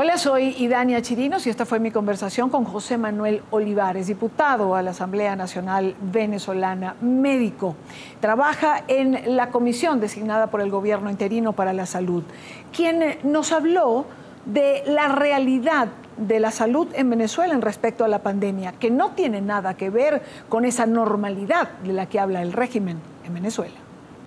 Hola, soy Idania Chirinos y esta fue mi conversación con José Manuel Olivares, diputado a la Asamblea Nacional Venezolana, médico. Trabaja en la comisión designada por el gobierno interino para la salud, quien nos habló de la realidad de la salud en Venezuela en respecto a la pandemia, que no tiene nada que ver con esa normalidad de la que habla el régimen en Venezuela.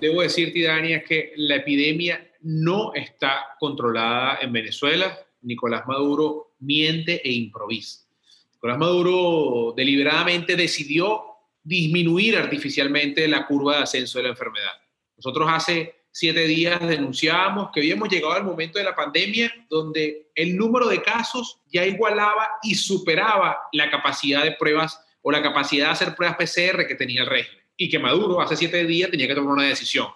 Debo decirte, Idania, que la epidemia no está controlada en Venezuela Nicolás Maduro miente e improvisa. Nicolás Maduro deliberadamente decidió disminuir artificialmente la curva de ascenso de la enfermedad. Nosotros hace siete días denunciábamos que habíamos llegado al momento de la pandemia donde el número de casos ya igualaba y superaba la capacidad de pruebas o la capacidad de hacer pruebas PCR que tenía el régimen. Y que Maduro hace siete días tenía que tomar una decisión.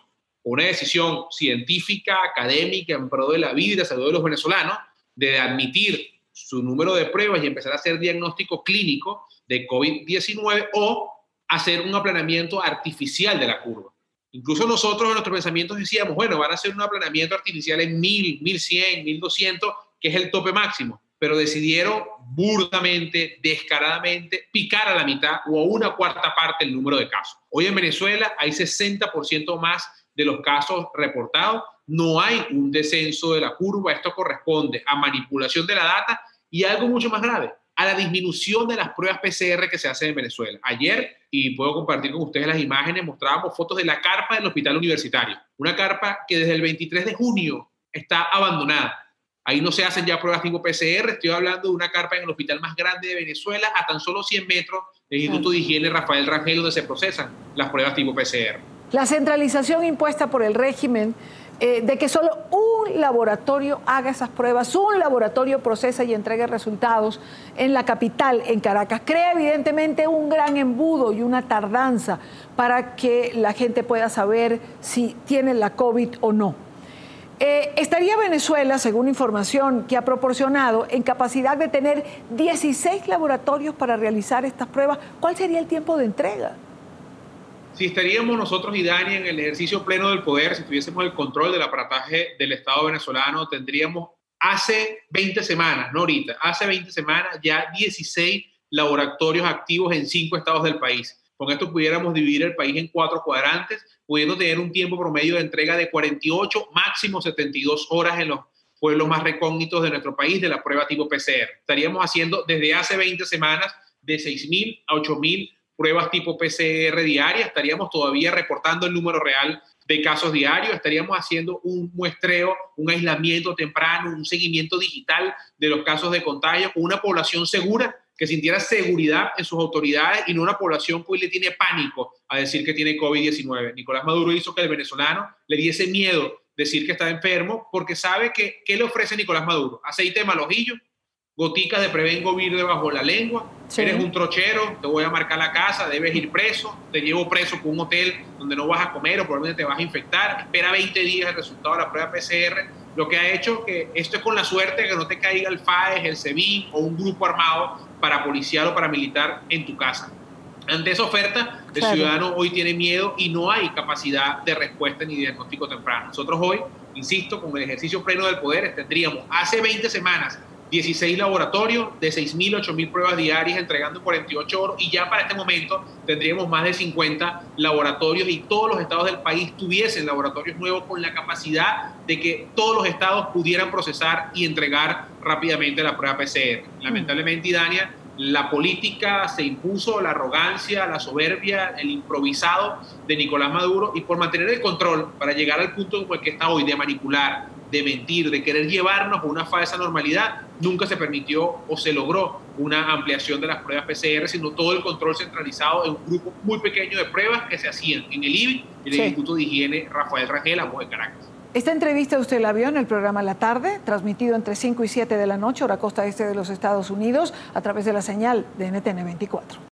Una decisión científica, académica, en pro de la vida y la salud de los venezolanos, de admitir su número de pruebas y empezar a hacer diagnóstico clínico de COVID-19 o hacer un aplanamiento artificial de la curva. Incluso nosotros en nuestros pensamientos decíamos, bueno, van a hacer un aplanamiento artificial en 1000, 1100, 1200, que es el tope máximo, pero decidieron burdamente, descaradamente, picar a la mitad o a una cuarta parte el número de casos. Hoy en Venezuela hay 60% más de los casos reportados no hay un descenso de la curva, esto corresponde a manipulación de la data y algo mucho más grave, a la disminución de las pruebas PCR que se hacen en Venezuela. Ayer, y puedo compartir con ustedes las imágenes, mostrábamos fotos de la carpa del hospital universitario, una carpa que desde el 23 de junio está abandonada. Ahí no se hacen ya pruebas tipo PCR, estoy hablando de una carpa en el hospital más grande de Venezuela, a tan solo 100 metros del Instituto de Higiene Rafael Rangel, donde se procesan las pruebas tipo PCR. La centralización impuesta por el régimen eh, de que solo un laboratorio haga esas pruebas, un laboratorio procesa y entregue resultados en la capital, en Caracas, crea evidentemente un gran embudo y una tardanza para que la gente pueda saber si tiene la COVID o no. Eh, estaría Venezuela, según información que ha proporcionado, en capacidad de tener 16 laboratorios para realizar estas pruebas. ¿Cuál sería el tiempo de entrega? Si estaríamos nosotros y Dani en el ejercicio pleno del poder, si tuviésemos el control del aparataje del Estado venezolano, tendríamos hace 20 semanas, no ahorita, hace 20 semanas ya 16 laboratorios activos en cinco estados del país. Con esto pudiéramos dividir el país en cuatro cuadrantes, pudiendo tener un tiempo promedio de entrega de 48, máximo 72 horas en los pueblos más recógnitos de nuestro país de la prueba tipo PCR. Estaríamos haciendo desde hace 20 semanas de 6.000 a 8.000 pruebas tipo PCR diarias, estaríamos todavía reportando el número real de casos diarios, estaríamos haciendo un muestreo, un aislamiento temprano, un seguimiento digital de los casos de contagio con una población segura que sintiera seguridad en sus autoridades y no una población que le tiene pánico a decir que tiene COVID-19. Nicolás Maduro hizo que el venezolano le diese miedo decir que está enfermo porque sabe que ¿qué le ofrece Nicolás Maduro? Aceite de malojillo, goticas de prevengo vir debajo la lengua, eres un trochero, te voy a marcar la casa, debes ir preso, te llevo preso con un hotel donde no vas a comer o probablemente te vas a infectar, espera 20 días el resultado de la prueba PCR, lo que ha hecho que esto es con la suerte que no te caiga el FAES, el SEBIN o un grupo armado para policial o para militar en tu casa. Ante esa oferta, el ciudadano hoy tiene miedo y no hay capacidad de respuesta ni diagnóstico temprano. Nosotros hoy, insisto, con el ejercicio pleno del poder, tendríamos hace 20 semanas 16 laboratorios de 6.000, 8.000 pruebas diarias entregando 48 horas y ya para este momento tendríamos más de 50 laboratorios y todos los estados del país tuviesen laboratorios nuevos con la capacidad de que todos los estados pudieran procesar y entregar rápidamente la prueba PCR. Lamentablemente, Idania, la política se impuso, la arrogancia, la soberbia, el improvisado de Nicolás Maduro y por mantener el control para llegar al punto en el que está hoy de manipular, de mentir, de querer llevarnos a una falsa normalidad, nunca se permitió o se logró una ampliación de las pruebas PCR, sino todo el control centralizado en un grupo muy pequeño de pruebas que se hacían en el IBI, en el Instituto de Higiene Rafael Rangel, a de Caracas. Esta entrevista usted la vio en el programa La Tarde, transmitido entre 5 y 7 de la noche, hora costa este de los Estados Unidos, a través de la señal de NTN 24.